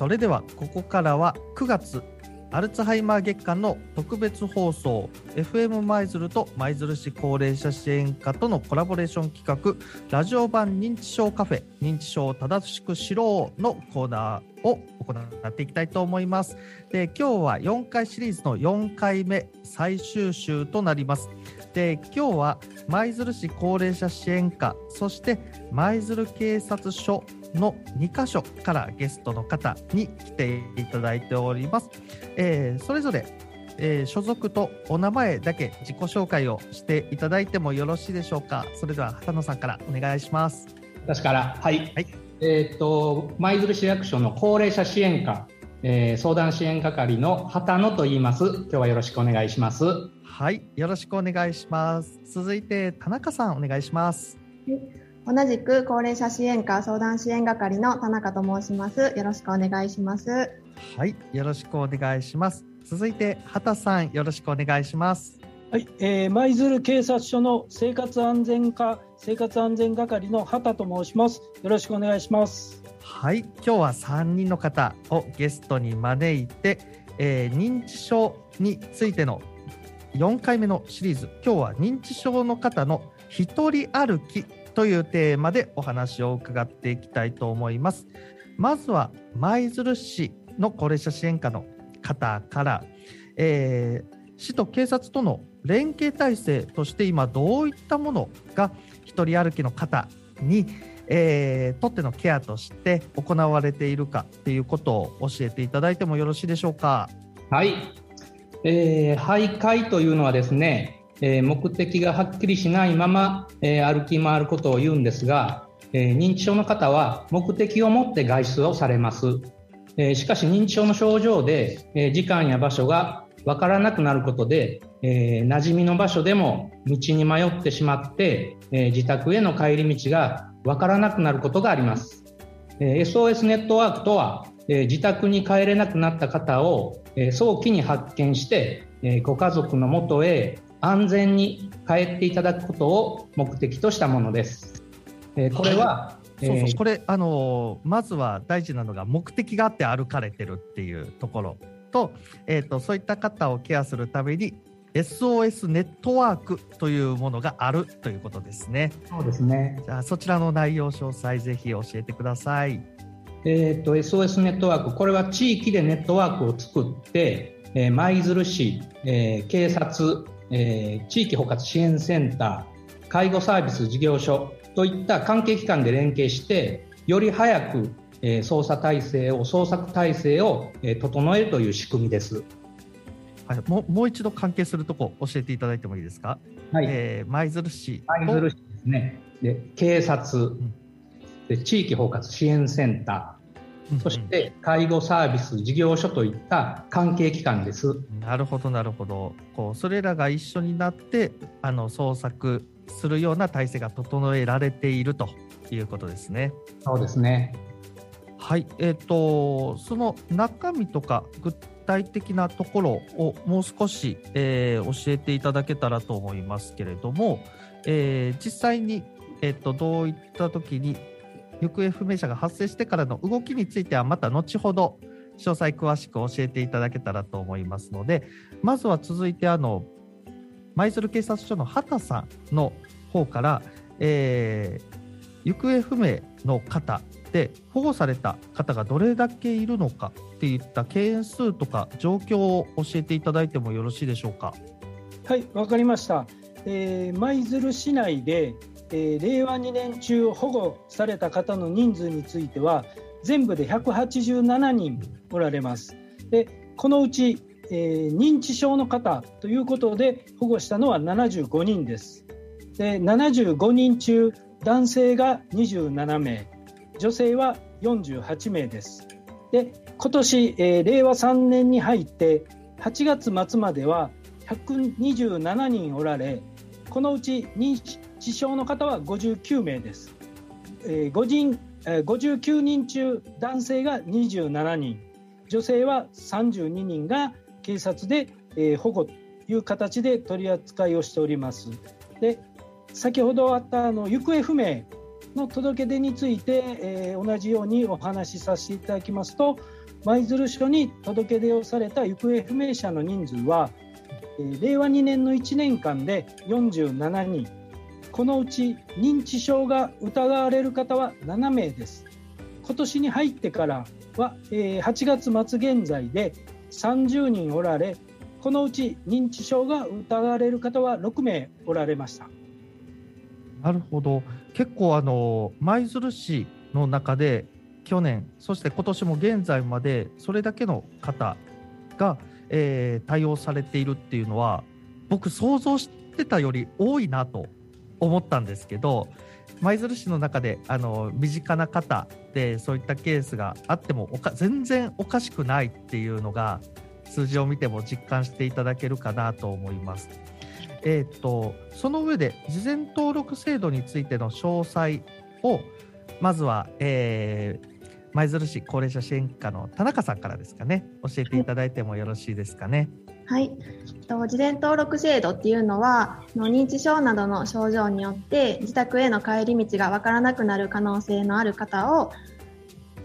それではここからは9月アルツハイマー月間の特別放送 FM 舞鶴と舞鶴市高齢者支援課とのコラボレーション企画ラジオ版認知症カフェ認知症を正しく知ろうのコーナーを行っていきたいと思います。で今日は4回シリーズの4回目最終週となります。で今日は舞鶴市高齢者支援課そして舞鶴警察署の2カ所からゲストの方に来ていただいております。えー、それぞれ、えー、所属とお名前だけ自己紹介をしていただいてもよろしいでしょうか。それでは畑野さんからお願いします。私からはい。はい、えっ、と舞鶴市役所の高齢者支援課、えー、相談支援係の畑野と言います。今日はよろしくお願いします。はい、よろしくお願いします。続いて田中さんお願いします。同じく高齢者支援課相談支援係の田中と申します。よろしくお願いします。はい、よろしくお願いします。続いて畑さん、よろしくお願いします。はい、えー、舞鶴警察署の生活安全課生活安全係の畑と申します。よろしくお願いします。はい、今日は3人の方をゲストに招いて、えー、認知症についての4回目のシリーズ。今日は認知症の方の一人歩きというテーマでお話を伺っていきたいと思います。まずは舞鶴市の高齢者支援課の方から、えー、市と警察との連携体制として今どういったものが一人歩きの方に、えー、とってのケアとして行われているかっていうことを教えていただいてもよろしいでしょうか？はい、えー、徘徊というのはですねえ目的がはっきりしないまま、え歩き回ることを言うんですが、え認知症の方は目的を持って外出をされます。えしかし認知症の症状で、え時間や場所がわからなくなることで、えー、馴染みの場所でも道に迷ってしまって、えー、自宅への帰り道がわからなくなることがあります。えー、SOS ネットワークとは、え自宅に帰れなくなった方を、え早期に発見して、えご家族のもとへ安全に帰っていただくことを目的としたものです。えー、これは、そうそうこれあのまずは大事なのが目的があって歩かれてるっていうところと,、えーと、そういった方をケアするために SOS ネットワークというものがあるということですね。そうですね。じゃあそちらの内容詳細ぜひ教えてください。えっ、ー、と SOS ネットワークこれは地域でネットワークを作って、えー、舞鶴市、えー、警察えー、地域包括支援センター、介護サービス事業所といった関係機関で連携して、より早く、えー、捜査体制を、捜索体制を、えー、整えるという仕組みです。はい、もうもう一度関係するとこ教えていただいてもいいですか？はい。えー、舞鶴市。舞鶴市ですね。で、警察、うん、で地域包括支援センター、そして介護サービス事業所といった関係機関です。なるほどなるほど。こうそれらが一緒になってあの捜索するような体制が整えられているということですね。そうですね。はい、えっ、ー、とその中身とか具体的なところをもう少し、えー、教えていただけたらと思いますけれども、えー、実際にえっ、とどういった時に行方不明者が発生してからの動きについてはまた後ほど詳細詳しく教えていただけたらと思いますのでまずは続いてあの舞鶴警察署の畑さんの方から、えー、行方不明の方で保護された方がどれだけいるのかっていった件数とか状況を教えていただいてもよろしいでしょうか？はいわかりました、えー、舞鶴市内でえー、令和2年中保護された方の人数については全部で187人おられます。でこのうち、えー、認知症の方ということで保護したのは75人です。で75人中男性が27名女性は48名です。で今年、えー、令和3年に入って8月末までは127人おられこのうち認知死傷の方は59名です。えー、5人、えー、59人中男性が27人女性は32人が警察で、えー、保護という形で取り扱いをしております。で先ほどあったあの行方不明の届け出について、えー、同じようにお話しさせていただきますと舞鶴署に届け出をされた行方不明者の人数は、えー、令和2年の1年間で47人このうち認知症が疑われる方は7名です。今年に入ってからは、え、8月末現在で30人おられこのうち認知症が疑われる方は6名おられました。なるほど。結構あの舞鶴市の中で去年そして今年も現在までそれだけの方が、えー、対応されているっていうのは僕想像してたより多いなと思ったんですけど舞鶴市の中であの身近な方でそういったケースがあっても全然おかしくないっていうのが数字を見ても実感していただけるかなと思います。えーと、その上で事前登録制度についての詳細をまずは、えー、舞鶴市高齢者支援課の田中さんからですかね教えていただいてもよろしいですかね。はい、事前登録制度っていうのは認知症などの症状によって自宅への帰り道が分からなくなる可能性のある方を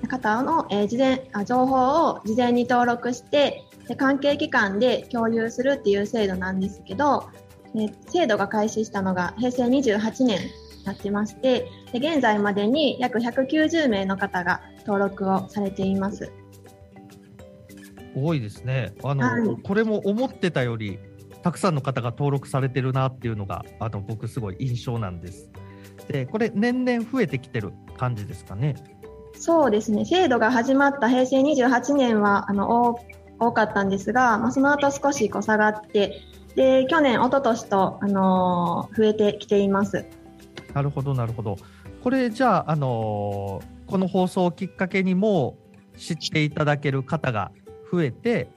方の、えー、事前あ情報を事前に登録してで関係機関で共有するっていう制度なんですけど、え制度が開始したのが平成28年になってましてで現在までに約190名の方が登録をされています。多いですねあの、はい、これも思ってたよりたくさんの方が登録されてるなっていうのがあの僕すごい印象なんです。でこれ年々増えてきてる感じですかね。そうですね制度が始まった平成28年はあの多かったんですが、まあ、その後少しこう下がってで去年、一昨年と、あのー、増えてきています。なるほどなるほどこれじゃあ、あのー、この放送をきっかけにも知っていただける方が増えて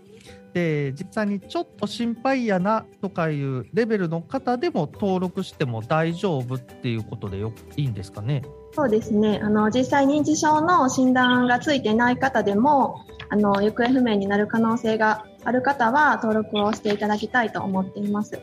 で実際にちょっと心配やなとかいうレベルの方でも登録しても大丈夫っていうことでよいいんですかね？そうですねあの実際認知症の診断がついてない方でもあの行方不明になる可能性がある方は登録をしていただきたいと思っています。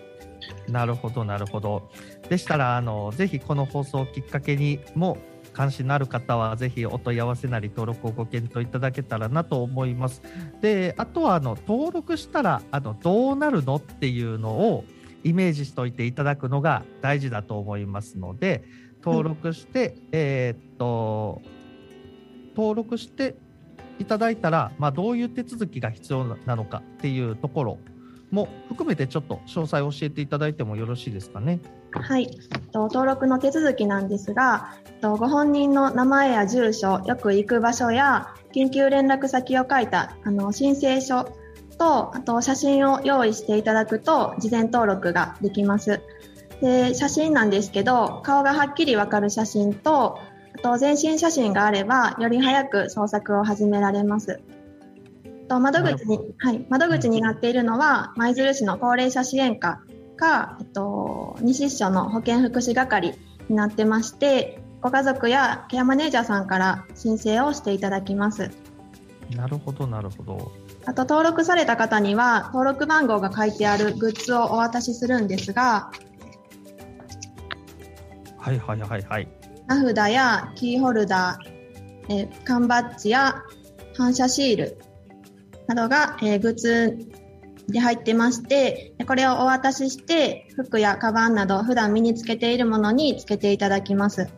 なるほどなるほど。でしたらあのぜひこの放送をきっかけにも関心のある方はぜひお問い合わせなり登録をご検討いただけたらなと思います。であとはあの登録したらあのどうなるのっていうのをイメージしておいていただくのが大事だと思いますので登録して、はい、えー、っと登録していただいたら、まあ、どういう手続きが必要なのかっていうところも含めてちょっと詳細を教えていただいてもよろしいですかね。はい、登録の手続きなんですが、ご本人の名前や住所、よく行く場所や緊急連絡先を書いたあの申請書と、あと写真を用意していただくと事前登録ができます。で写真なんですけど、顔がはっきりわかる写真と、あと全身写真があれば、より早く捜索を始められます。と窓口に、はい、窓口になっているのは、舞鶴市の高齢者支援課か、えっと、西市署の保健福祉係になってまして、ご家族やケアマネージャーさんから申請をしていただきます。なるほど、なるほど。あと登録された方には登録番号が書いてあるグッズをお渡しするんですが、はいはいはいはい。名札やキーホルダー、え缶バッジや反射シールなどが、えー、グッズで入ってましてこれをお渡しして服やカバンなど普段身につけているものにつけていただきます。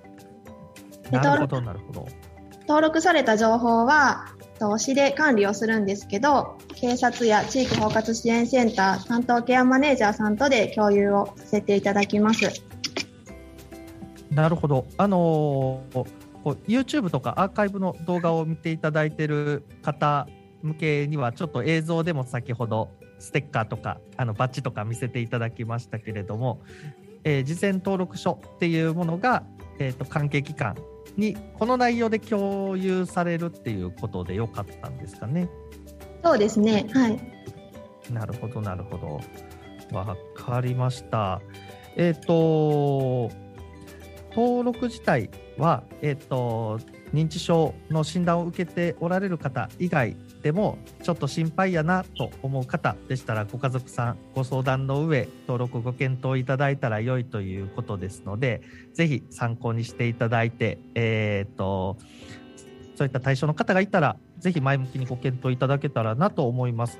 なるほどなるほど。登録された情報は市で管理をするんですけど警察や地域包括支援センター担当ケアマネージャーさんとで共有をさせていただきます。なるほど。あのー、YouTube とかアーカイブの動画を見ていただいている方向けにはちょっと映像でも先ほどステッカーとかあのバッジとか見せていただきましたけれども、えー、事前登録書っていうものが、えーと、関係機関にこの内容で共有されるっていうことでよかったんですかね。そうですね。はい。なるほどなるほど。わかりました。えっ、ー、と登録自体は、えっ、ー、と認知症の診断を受けておられる方以外でもちょっと心配やなと思う方でしたらご家族さんご相談の上登録ご検討いただいたら良いということですのでぜひ参考にしていただいて、えーと、そういった対象の方がいたらぜひ前向きにご検討いただけたらなと思います。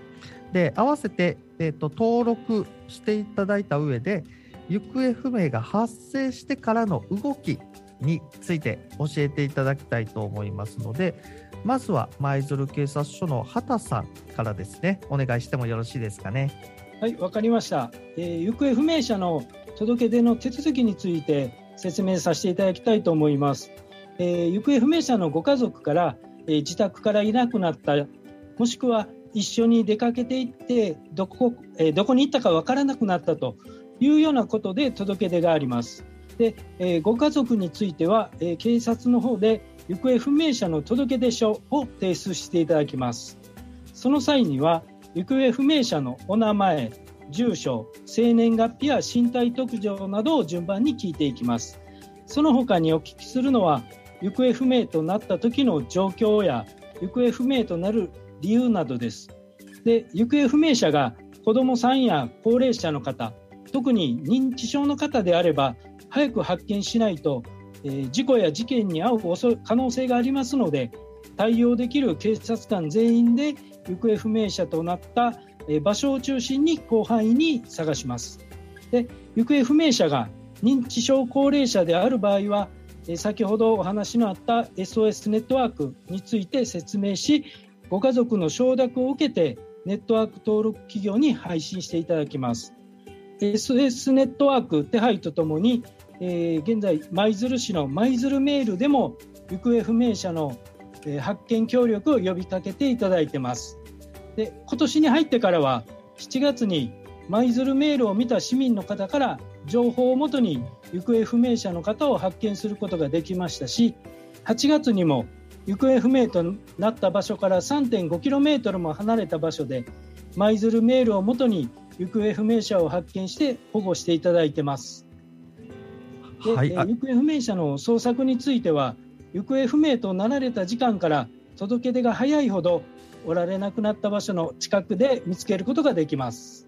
で合わせて、えーと登録していただいた上で行方不明が発生してからの動きについて教えていただきたいと思いますのでまずは舞鶴警察署の畑さんからですね。お願いしてもよろしいですかね。はいわかりました、えー、行方不明者の届け出の手続きについて説明させていただきたいと思います、えー、行方不明者のご家族から、えー、自宅からいなくなったもしくは一緒に出かけていってどこ,、えどこに行ったかわからなくなったというようなことで届け出があります。で、えー、ご家族については、えー、警察の方で行方不明者の届出書を提出していただきます。その際には、行方不明者のお名前、住所、生年月日や身体特徴などを順番に聞いていきます。その他にお聞きするのは、行方不明となった時の状況や、行方不明となる理由などです。で、行方不明者が子どもさんや高齢者の方、特に認知症の方であれば早く発見しないと、えー、事故や事件に遭う可能性がありますので対応できる警察官全員で行方不明者となった、えー、場所を中心に広範囲に探します。で行方不明者が認知症高齢者である場合は、えー、先ほどお話のあった SOS ネットワークについて説明しご家族の承諾を受けてネットワーク登録企業に配信していただきます。SS ネットワーク手配とともに、えー、現在、舞鶴市の舞鶴メールでも行方不明者の、えー、発見協力を呼びかけていただいてます。で今年に入ってからは7月に舞鶴メールを見た市民の方から情報をもとに行方不明者の方を発見することができましたし8月にも行方不明となった場所から 3.5km も離れた場所で舞鶴メールをもとに行方不明者を発見して保護していただいてます。で、はい、行方不明者の捜索については行方不明となられた時間から届け出が早いほどおられなくなった場所の近くで見つけることができます。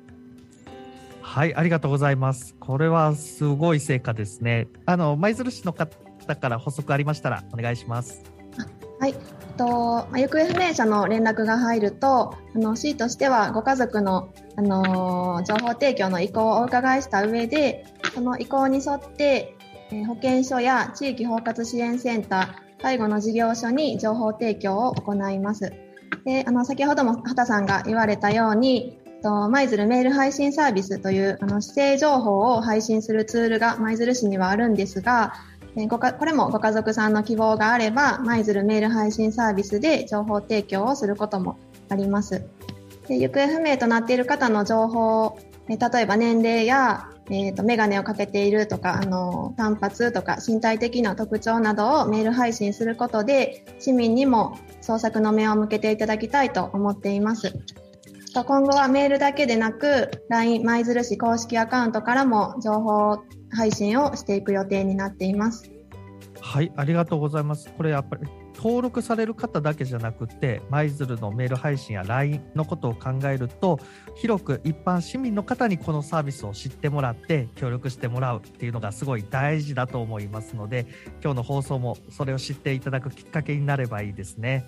はい、ありがとうございます。これはすごい成果ですね。あの舞鶴市の方から補足ありましたらお願いします。はい、と行方不明者の連絡が入るとあの市としてはご家族の、あの情報提供の意向をお伺いした上でその意向に沿って、え保健所や地域包括支援センター介護の事業所に情報提供を行います。であの先ほども畑さんが言われたように舞鶴メール配信サービスというあの指定情報を配信するツールが舞鶴市にはあるんですがえこれもご家族さんの希望があれば、舞鶴メール配信サービスで情報提供をすることもあります。で行方不明となっている方の情報、え例えば年齢や、えーと、メガネをかけているとかあの単発とか身体的な特徴などをメール配信することで市民にも捜索の目を向けていただきたいと思っています。今後はメールだけでなく LINE 舞鶴市公式アカウントからも情報配信をしていく予定になっています。はい、ありがとうございます。これやっぱり登録される方だけじゃなくて、舞鶴のメール配信や LINE のことを考えると、広く一般市民の方にこのサービスを知ってもらって、協力してもらうっていうのがすごい大事だと思いますので、今日の放送もそれを知っていただくきっかけになればいいですね。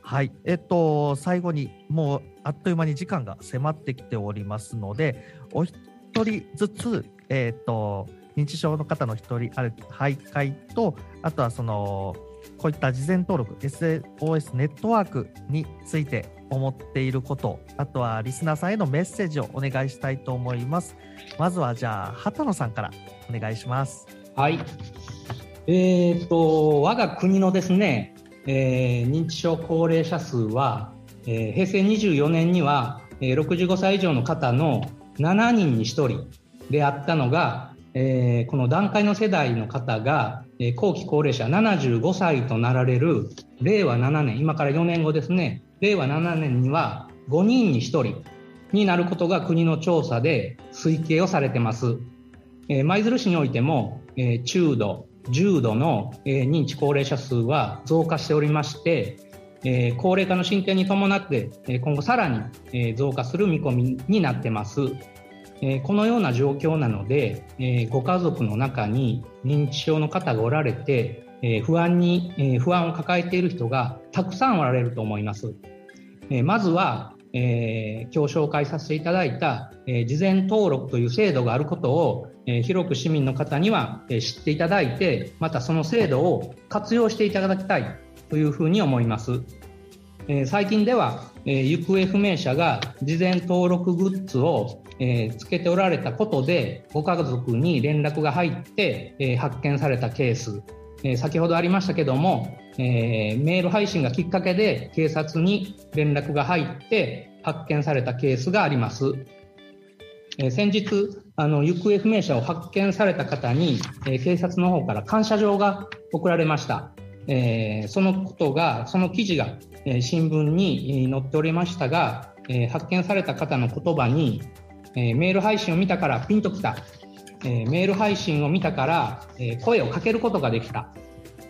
はい、えっと、最後にもうあっという間に時間が迫ってきておりますので、お一人ずつえっ、と認知症の方の一人ある徘徊とあとはそのこういった事前登録 SOS ネットワークについて思っていることあとはリスナーさんへのメッセージをお願いしたいと思います。まずはじゃあ畑野さんからお願いします。はい。えーと、我が国のですね、えー、認知症高齢者数は、えー、平成24年には、えー、65歳以上の方の7人に1人であったのが、えー、この段階の世代の方が、えー、後期高齢者75歳となられる令和7年今から4年後ですね令和7年には5人に1人になることが国の調査で推計をされてます、えー、舞鶴市においても、え、中度重度の、え、認知高齢者数は増加しておりまして、え、高齢化の進展に伴って、え今後さらに、え増加する見込みになってます。えこのような状況なので、えご家族の中に認知症の方がおられて、え不安に、え不安を抱えている人がたくさんおられると思います。えまずは、え今日紹介させていただいた、え事前登録という制度があることを、え広く市民の方には、え知っていただいてまたその制度を活用していただきたいというふうに思います。え最近では、え行方不明者が事前登録グッズを、えつけておられたことでご家族に連絡が入って、え発見されたケース、え先ほどありましたけども、えメール配信がきっかけで警察に連絡が入って発見されたケースがあります。え先日あの行方不明者を発見された方に、え警察の方から感謝状が送られました。えー、そのことが、その記事が、えー、新聞に載っておりましたが、えー、発見された方の言葉に、えメール配信を見たからピンときた、えメール配信を見たから、え声をかけることができた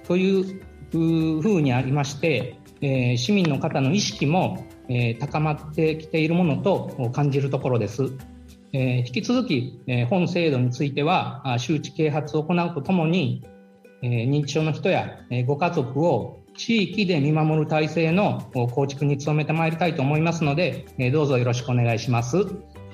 というふうにありまして、え市民の方の意識も、え高まってきているものと感じるところです。え引き続き、え本制度については周知啓発を行うとともに、え認知症の人や、えご家族を地域で見守る体制の構築に努めてまいりたいと思いますので、どうぞよろしくお願いします。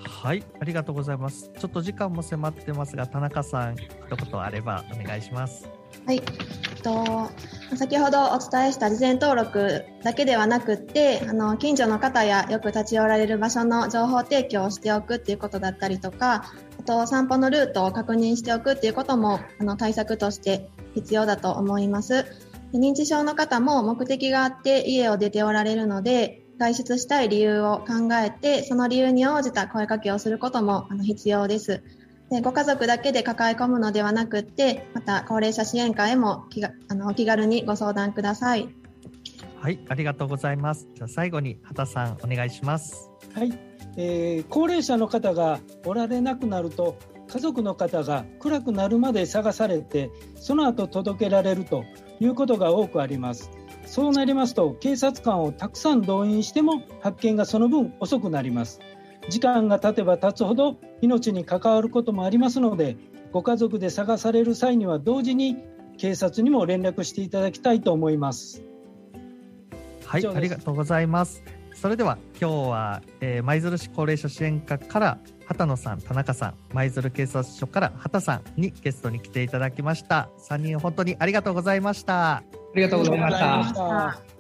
はい、ありがとうございます。ちょっと時間も迫ってますが、田中さん、一言あればお願いします。はい、えっと先ほどお伝えした事前登録だけではなくってあの近所の方やよく立ち寄られる場所の情報提供をしておくっていうことだったりとかあと散歩のルートを確認しておくっていうこともあの対策として必要だと思います認知症の方も目的があって家を出ておられるので外出したい理由を考えてその理由に応じた声かけをすることもあの必要です。でご家族だけで抱え込むのではなくってまた高齢者支援課へも気があのお気軽にご相談ください。はいありがとうございます。じゃあ最後に畑さんお願いします。はい、えー、高齢者の方がおられなくなると家族の方が暗くなるまで探されてその後届けられるということが多くありますそうなりますと警察官をたくさん動員しても発見がその分遅くなります。時間が経てば経つほど命に関わることもありますのでご家族で探される際には同時に警察にも連絡していただきたいと思います。はいありがとうございます。それでは今日は舞、え鶴市高齢者支援課から畑野さん田中さん舞鶴警察署から畑さんにゲストに来ていただきました。3人本当にありがとうございました。ありがとうございました。